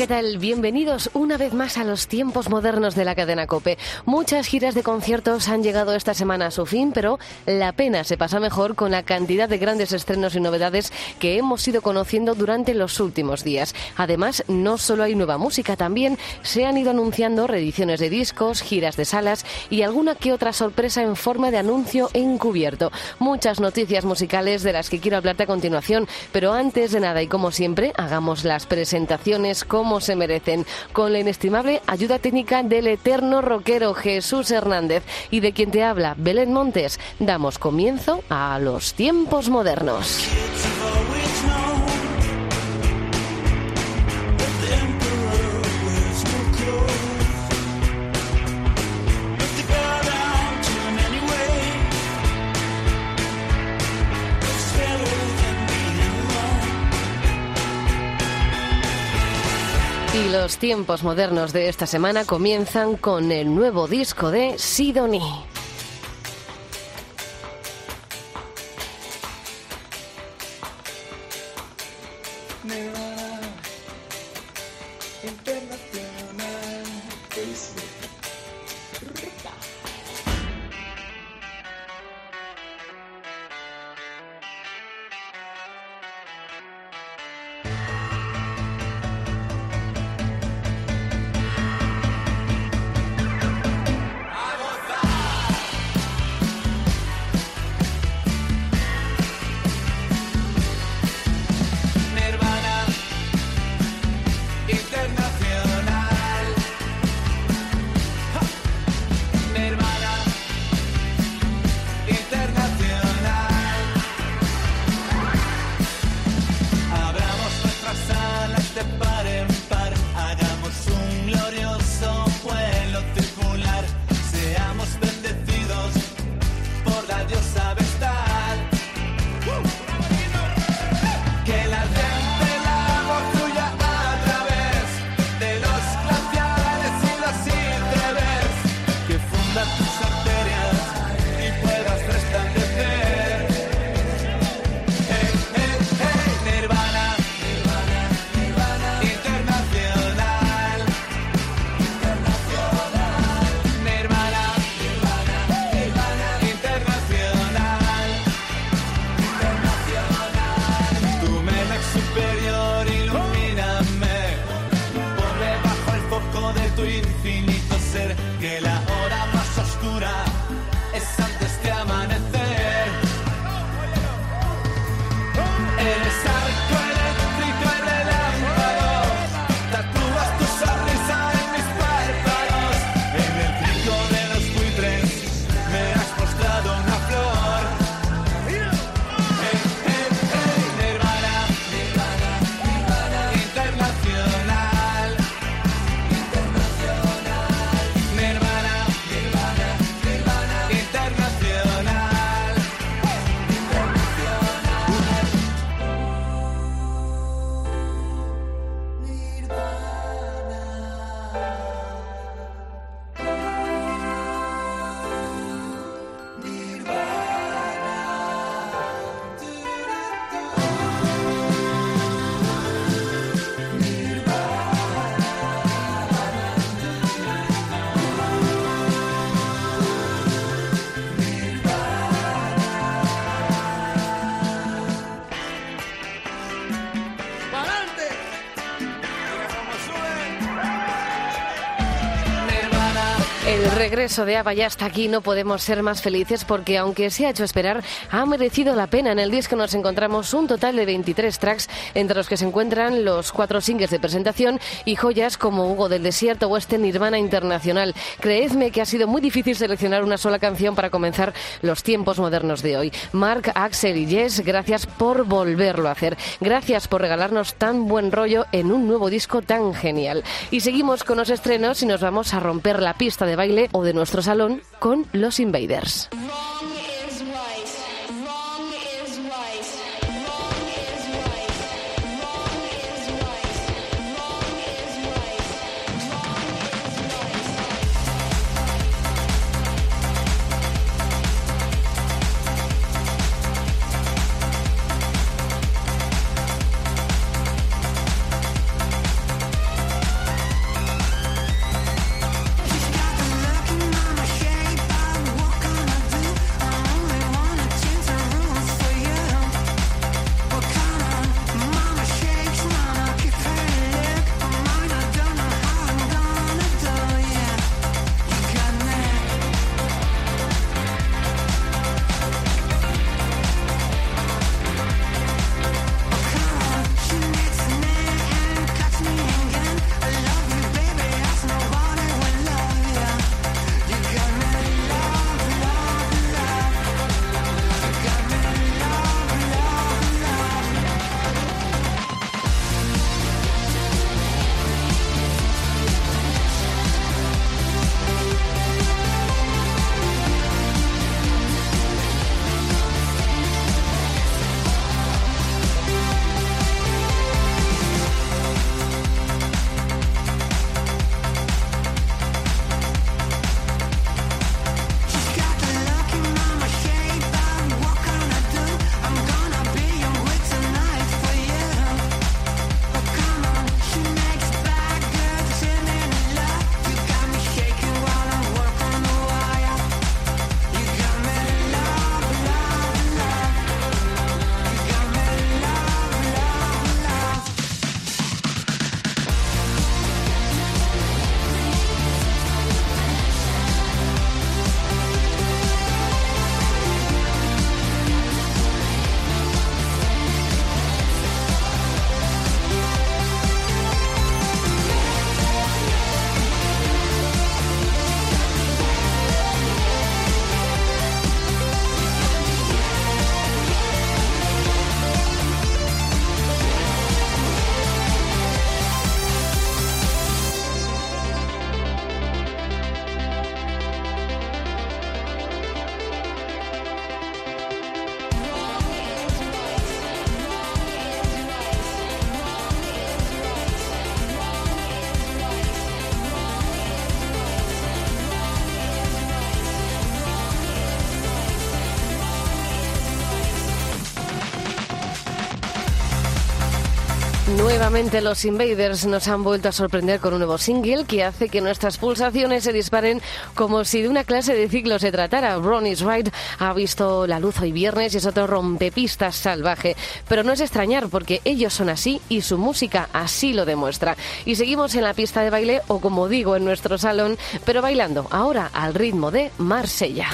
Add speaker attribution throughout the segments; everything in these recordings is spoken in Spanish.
Speaker 1: ¿Qué tal? Bienvenidos una vez más a los tiempos modernos de la cadena Cope. Muchas giras de conciertos han llegado esta semana a su fin, pero la pena se pasa mejor con la cantidad de grandes estrenos y novedades que hemos ido conociendo durante los últimos días. Además, no solo hay nueva música, también se han ido anunciando reediciones de discos, giras de salas y alguna que otra sorpresa en forma de anuncio encubierto. Muchas noticias musicales de las que quiero hablarte a continuación, pero antes de nada y como siempre, hagamos las presentaciones como se merecen, con la inestimable ayuda técnica del eterno rockero Jesús Hernández. Y de quien te habla Belén Montes, damos comienzo a los tiempos modernos. Los tiempos modernos de esta semana comienzan con el nuevo disco de Sidonie. Regreso de Ava ya está aquí, no podemos ser más felices porque aunque se ha hecho esperar, ha merecido la pena. En el disco nos encontramos un total de 23 tracks, entre los que se encuentran los cuatro singles de presentación y joyas como Hugo del Desierto o este Nirvana Internacional. Creedme que ha sido muy difícil seleccionar una sola canción para comenzar los tiempos modernos de hoy. Mark, Axel y Jess, gracias por volverlo a hacer. Gracias por regalarnos tan buen rollo en un nuevo disco tan genial. Y seguimos con los estrenos y nos vamos a romper la pista de baile
Speaker 2: de nuestro salón con los Invaders. Nuevamente los Invaders nos han vuelto a sorprender con un nuevo single que hace que nuestras pulsaciones se disparen como si de una clase de ciclo se tratara. Ronnie's Ride ha visto la luz hoy viernes y es otro rompepistas salvaje. Pero no es extrañar porque ellos son así y su música así lo demuestra. Y seguimos en la pista de baile o como digo en nuestro salón, pero bailando ahora al ritmo de Marsella.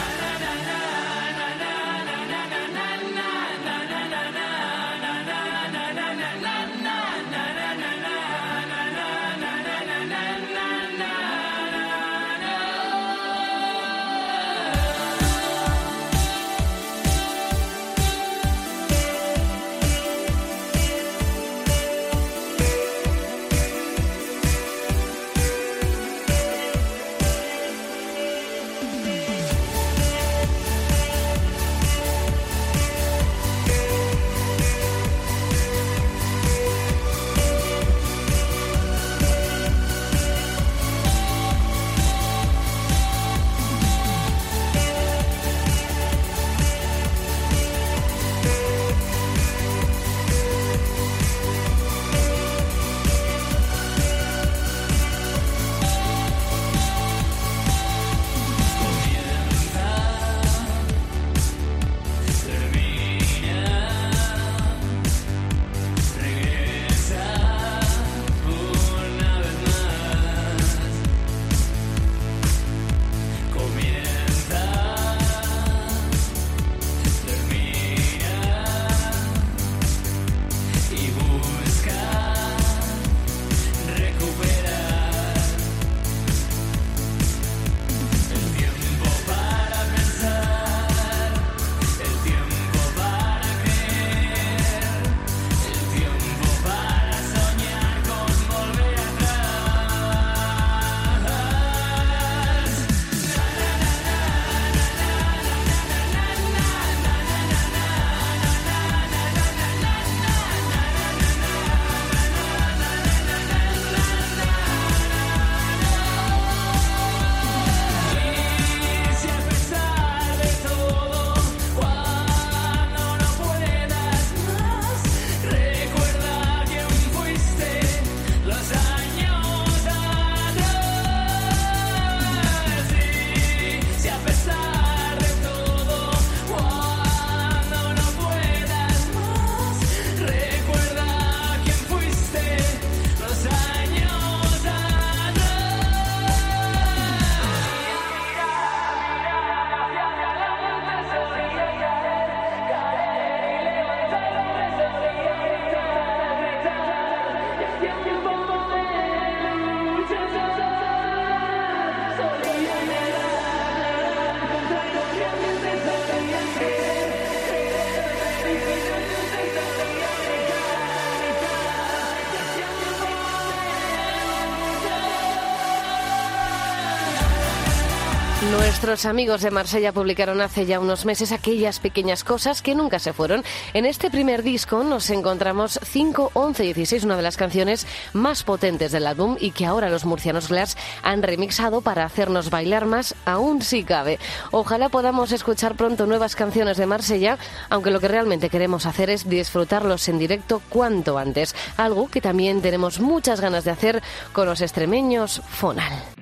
Speaker 1: Nuestros amigos de Marsella publicaron hace ya unos meses aquellas pequeñas cosas que nunca se fueron. En este primer disco nos encontramos 5, 11 y 16, una de las canciones más potentes del álbum y que ahora los murcianos Glass han remixado para hacernos bailar más, aún si cabe. Ojalá podamos escuchar pronto nuevas canciones de Marsella, aunque lo que realmente queremos hacer es disfrutarlos en directo cuanto antes, algo que también tenemos muchas ganas de hacer con los extremeños Fonal.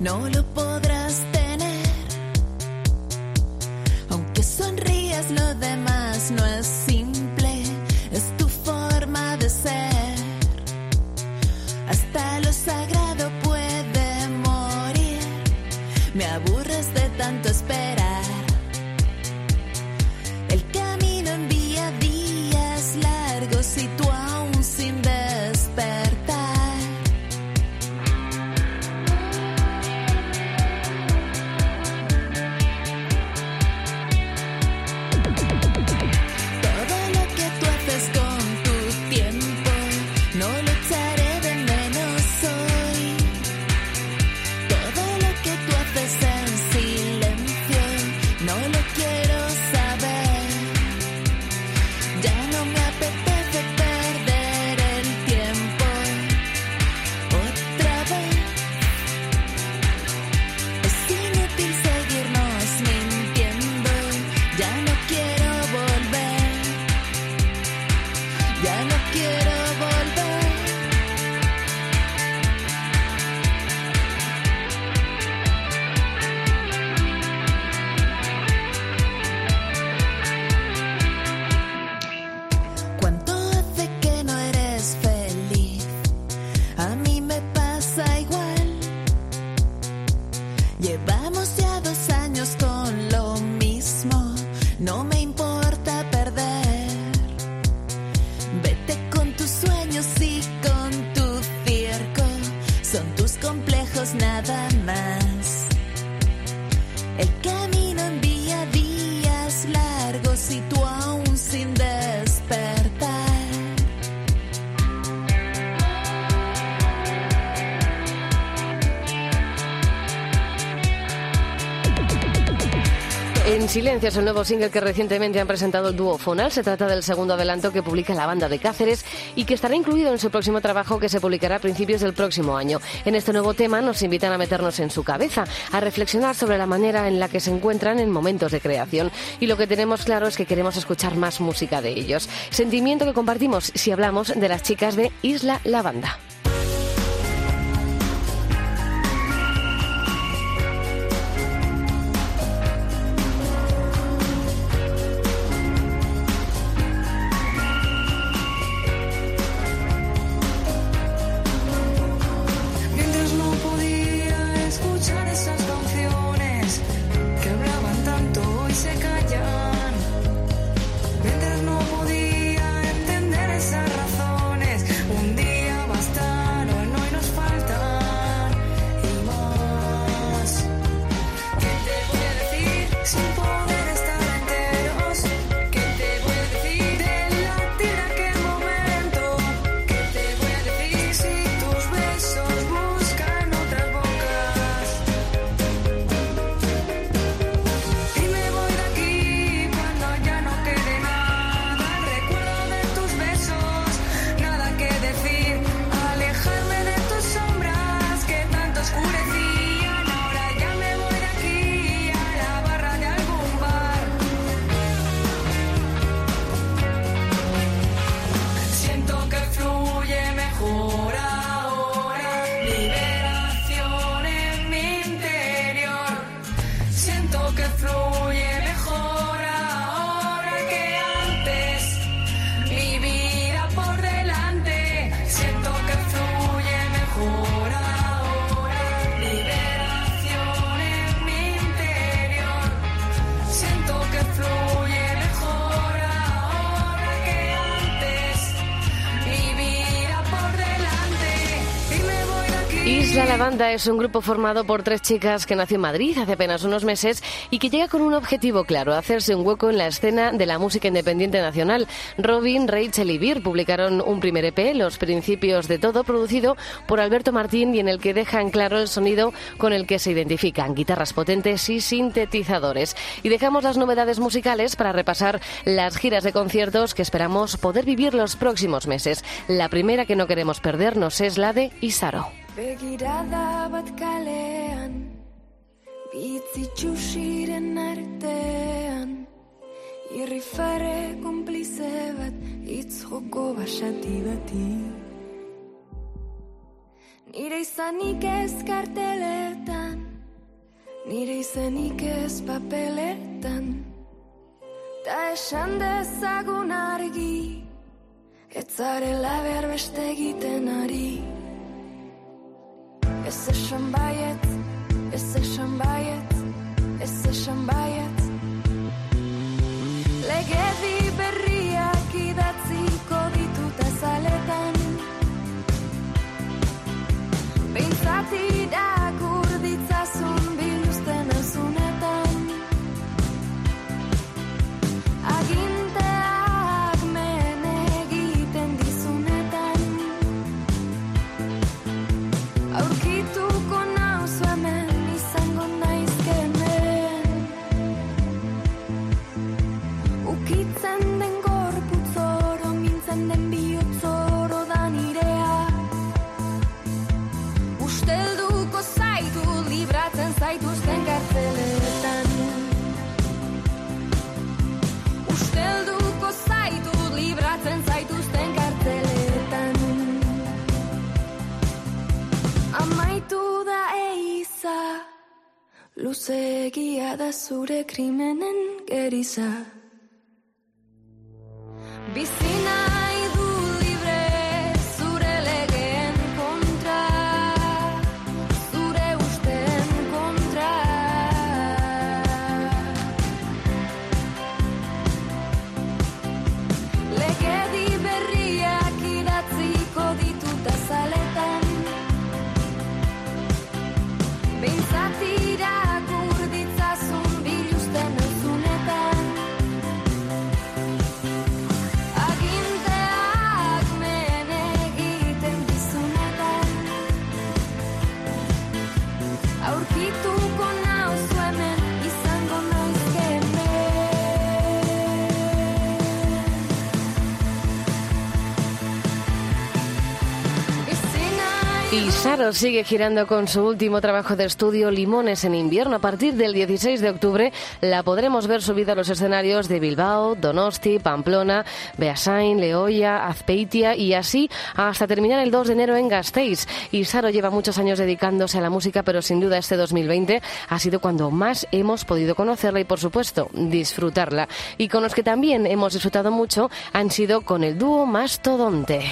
Speaker 3: No lo podrás tener. Aunque sonrías, lo demás no es simple, es tu forma de ser. Hasta lo sagrado puede morir, me aburres de tanto esperar. Silencio es el
Speaker 1: nuevo single que recientemente han presentado el dúo Fonal. Se trata del segundo adelanto que publica la banda de Cáceres y que estará incluido en su próximo trabajo que se publicará a principios del próximo año. En este nuevo tema nos invitan a meternos en su cabeza, a reflexionar sobre la manera en la que se encuentran en momentos de creación. Y lo que tenemos claro es que queremos escuchar más música de ellos. Sentimiento que compartimos si hablamos de las chicas de Isla Lavanda.
Speaker 4: Mientras
Speaker 1: Banda es un grupo formado por tres chicas que nació en Madrid hace apenas unos meses y que llega con un objetivo claro, hacerse un hueco en la escena de la música independiente nacional. Robin, Rachel y Beer publicaron un primer EP, Los Principios de Todo, producido por Alberto Martín y en el que dejan claro el sonido con el que se identifican, guitarras potentes y sintetizadores. Y dejamos las novedades musicales para repasar las giras de conciertos que esperamos poder vivir los próximos meses. La primera que no queremos perdernos es la de Isaro.
Speaker 5: Begirada bat kalean Bitzi txusiren artean. Irrifare konplize bat Itz joko basati bati. Nire izanik ez karteletan Nire izanik ez papeletan. Ta esan dezagun argi Ez zarela behar beste egiten ari jesteś er szambajec, jesteś er szambajec, jesteś er szambajec. Legezi berri Luzegia da zure krimenen geriza
Speaker 1: Y Saro sigue girando con su último trabajo de estudio, Limones en invierno. A partir del 16 de octubre la podremos ver subida a los escenarios de Bilbao, Donosti, Pamplona, Beasain, Leoya, Azpeitia y así hasta terminar el 2 de enero en Gasteiz. Y Saro lleva muchos años dedicándose a la música, pero sin duda este 2020 ha sido cuando más hemos podido conocerla y, por supuesto, disfrutarla. Y con los que también hemos disfrutado mucho han sido con el dúo Mastodonte.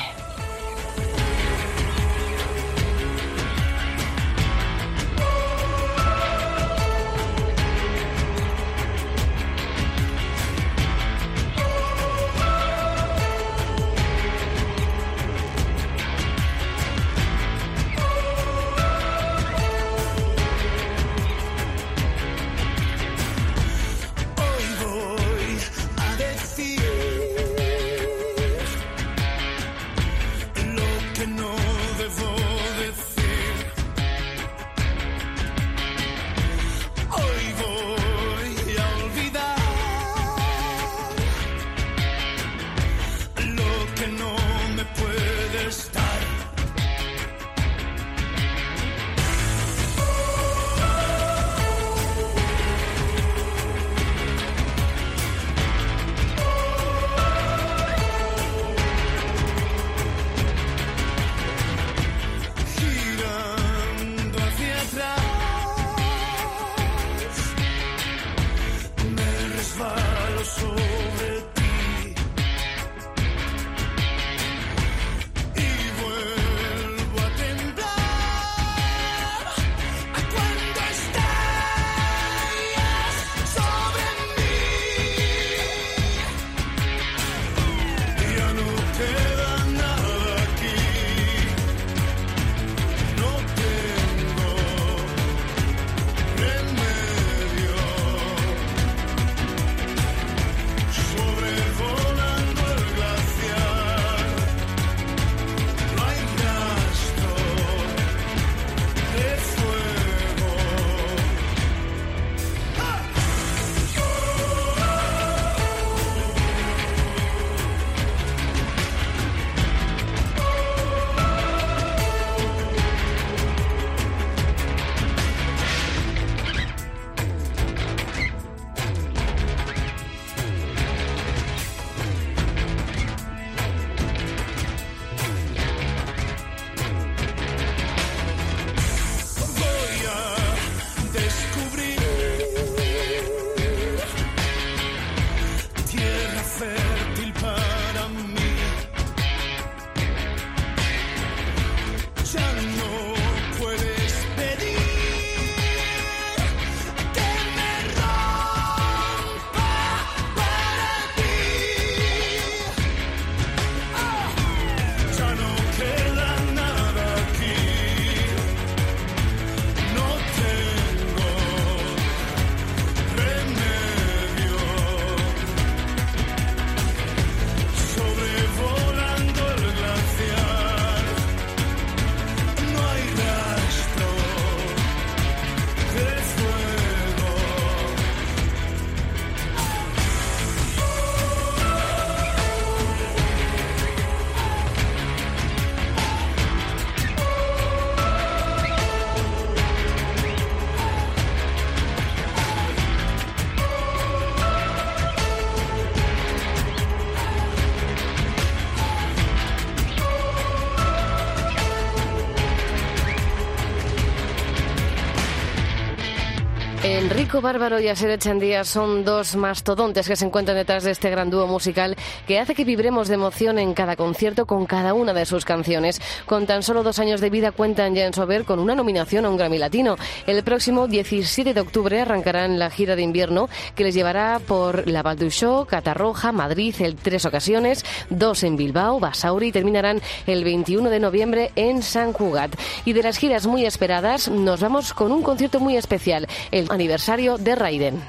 Speaker 1: Enrico Bárbaro y Asier Echandía son dos mastodontes que se encuentran detrás de este gran dúo musical que hace que vibremos de emoción en cada concierto con cada una de sus canciones. Con tan solo dos años de vida cuentan ya en Sober con una nominación a un Grammy Latino. El próximo 17 de octubre arrancarán la gira de invierno que les llevará por La Val Catarroja, Madrid en tres ocasiones, dos en Bilbao, Basauri y terminarán el 21 de noviembre en San Cugat. Y de las giras muy esperadas nos vamos con un concierto muy especial, el aniversario de Raiden.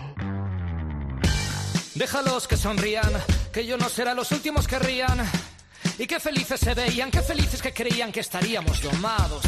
Speaker 6: Déjalos que sonrían, que yo no será los últimos que rían. Y qué felices se veían, qué felices que creían que estaríamos domados.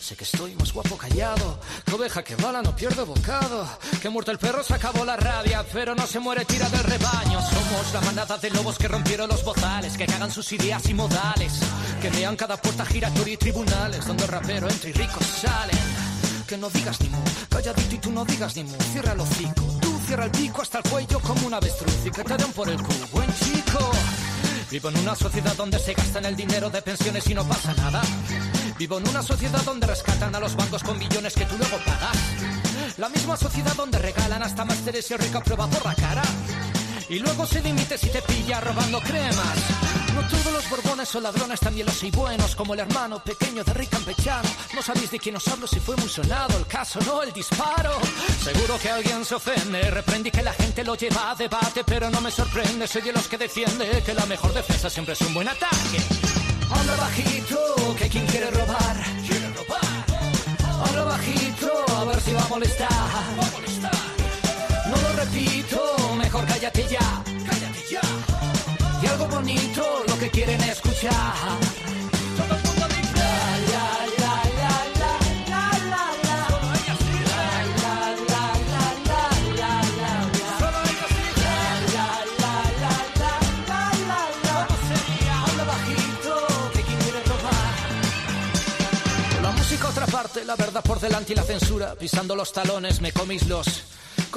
Speaker 6: Sé que estoy más guapo callado, que oveja que bala no pierde bocado, que muerto el perro se acabó la rabia, pero no se muere tira del rebaño. Somos la manada de lobos que rompieron los bozales, que cagan sus ideas y modales, que vean cada puerta giratoria y tribunales, donde rapero entra y ricos salen. Que no digas ni mu, calladito y tú no digas ni mu, cierra el hocico, tú cierra el pico hasta el cuello como un avestruz y que te den por el culo, buen chico. Vivo en una sociedad donde se gastan el dinero de pensiones y no pasa nada. Vivo en una sociedad donde rescatan a los bancos con billones que tú luego pagas. La misma sociedad donde regalan hasta másteres y rica prueba por la cara. Y luego se dimite si te pilla robando cremas. No todos los borbones son ladrones, también los hay buenos, como el hermano pequeño de Rick Campechano. No sabéis de quién os hablo si fue muy sonado el caso, no el disparo. Seguro que alguien se ofende, reprendí que la gente lo lleva a debate, pero no me sorprende, soy de los que defiende que la mejor defensa siempre es un buen ataque. Habla bajito, que quien quiere robar, quiere robar. Habla bajito, a ver si va a molestar. Va a molestar. No lo repito, mejor cállate ya, cállate ya bonito, lo que quieren escuchar. Todo el mundo dice, la, la, la verdad por delante y la censura. Pisando los talones me comís los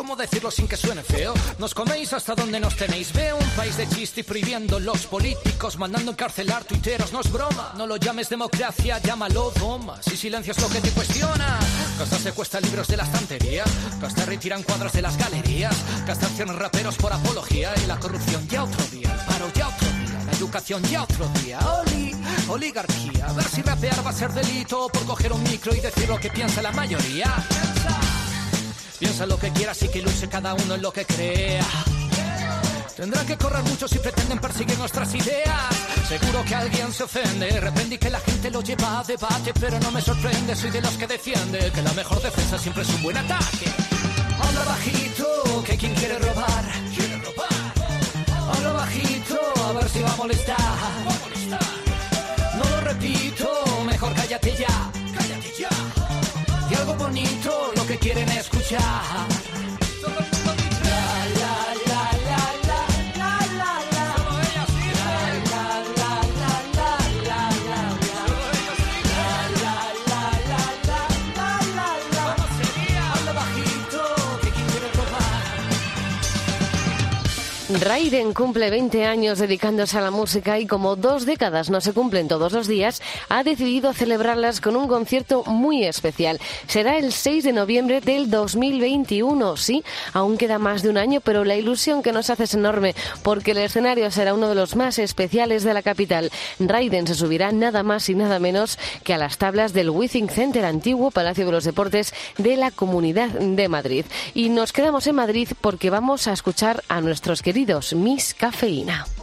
Speaker 6: ¿Cómo decirlo sin que suene feo? Nos coméis hasta donde nos tenéis. Veo un país de chiste y prohibiendo los políticos, mandando encarcelar tuiteros. No es broma, no lo llames democracia, llámalo doma. Si silencio es lo que te cuestiona. Casta secuestra libros de la estantería. Casta retiran cuadros de las galerías. Casta accionan raperos por apología. Y la corrupción ya otro día. El paro ya otro día. La educación ya otro día. Oli, oligarquía. A ver si rapear va a ser delito por coger un micro y decir lo que piensa la mayoría. Piensa. Lo que quieras y que luche cada uno en lo que crea. Tendrán que correr mucho si pretenden perseguir nuestras ideas. Seguro que alguien se ofende. Reprendí que la gente lo lleva a debate, pero no me sorprende. Soy de los que defiende que la mejor defensa siempre es un buen ataque. Habla bajito, que quien quiere robar, quiere robar. Habla bajito, a ver si va a molestar. No lo repito, mejor cállate ya, cállate ya. Y algo bonito, quieren escuchar.
Speaker 1: Raiden cumple 20 años dedicándose a la música y como dos décadas no se cumplen todos los días, ha decidido celebrarlas con un concierto muy especial. Será el 6 de noviembre del 2021. Sí, aún queda más de un año, pero la ilusión que nos hace es enorme porque el escenario será uno de los más especiales de la capital. Raiden se subirá nada más y nada menos que a las tablas del Withing Center, antiguo Palacio de los Deportes de la Comunidad de Madrid. Y nos quedamos en Madrid porque vamos a escuchar a nuestros queridos Miss Cafeína.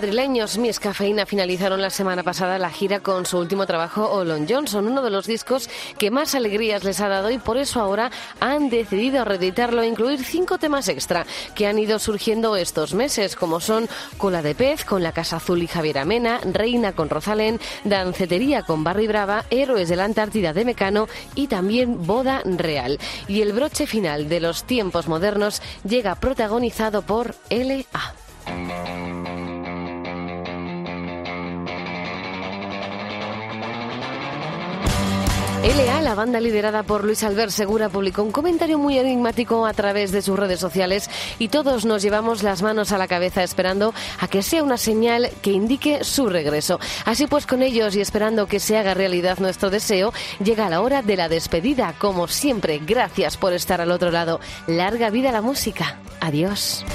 Speaker 1: Madrileños Miss Cafeína finalizaron la semana pasada la gira con su último trabajo, Olon Johnson, uno de los discos que más alegrías les ha dado y por eso ahora han decidido reeditarlo e incluir cinco temas extra que han ido surgiendo estos meses, como son Cola de Pez con La Casa Azul y Javier Amena, Reina con Rosalén, Dancetería con Barry Brava, Héroes de la Antártida de Mecano y también Boda Real. Y el broche final de los tiempos modernos llega protagonizado por L.A. LA, la banda liderada por Luis Albert Segura, publicó un comentario muy enigmático a través de sus redes sociales y todos nos llevamos las manos a la cabeza esperando a que sea una señal que indique su regreso. Así pues, con ellos y esperando que se haga realidad nuestro deseo, llega la hora de la despedida. Como siempre, gracias por estar al otro lado. Larga vida la música. Adiós.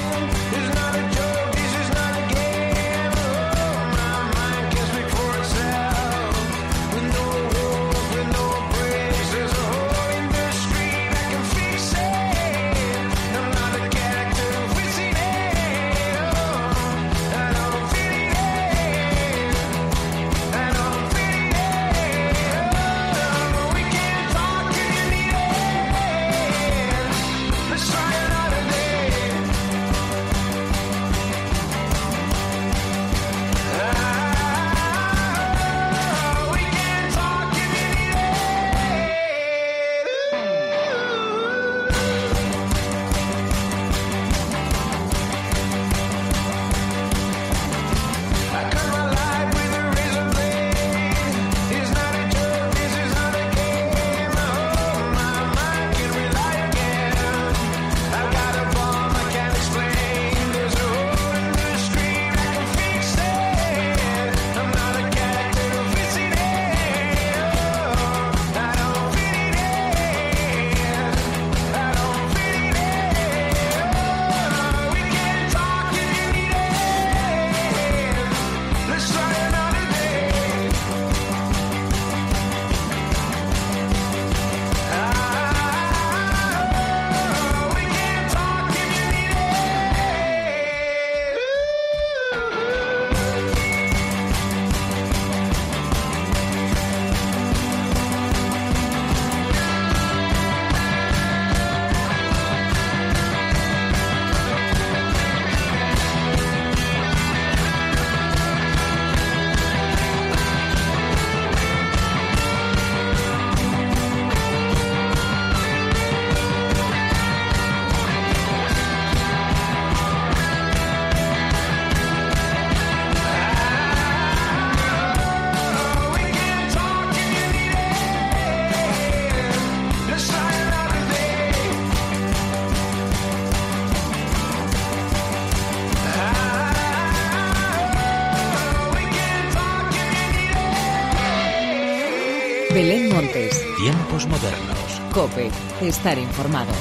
Speaker 7: Estar informado.